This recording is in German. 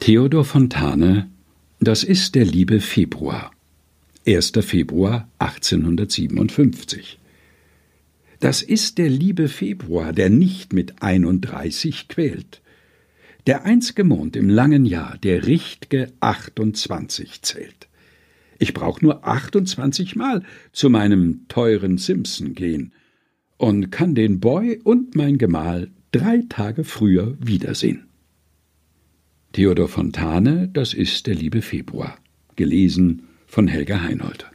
Theodor Fontane Das ist der liebe Februar. 1. Februar 1857 Das ist der liebe Februar, der nicht mit einunddreißig quält. Der einzge Mond im langen Jahr, der richtge achtundzwanzig zählt. Ich brauch nur achtundzwanzig Mal zu meinem teuren Simpson gehen und kann den Boy und mein Gemahl drei Tage früher wiedersehen. Theodor Fontane, das ist der liebe Februar. Gelesen von Helga Heinold.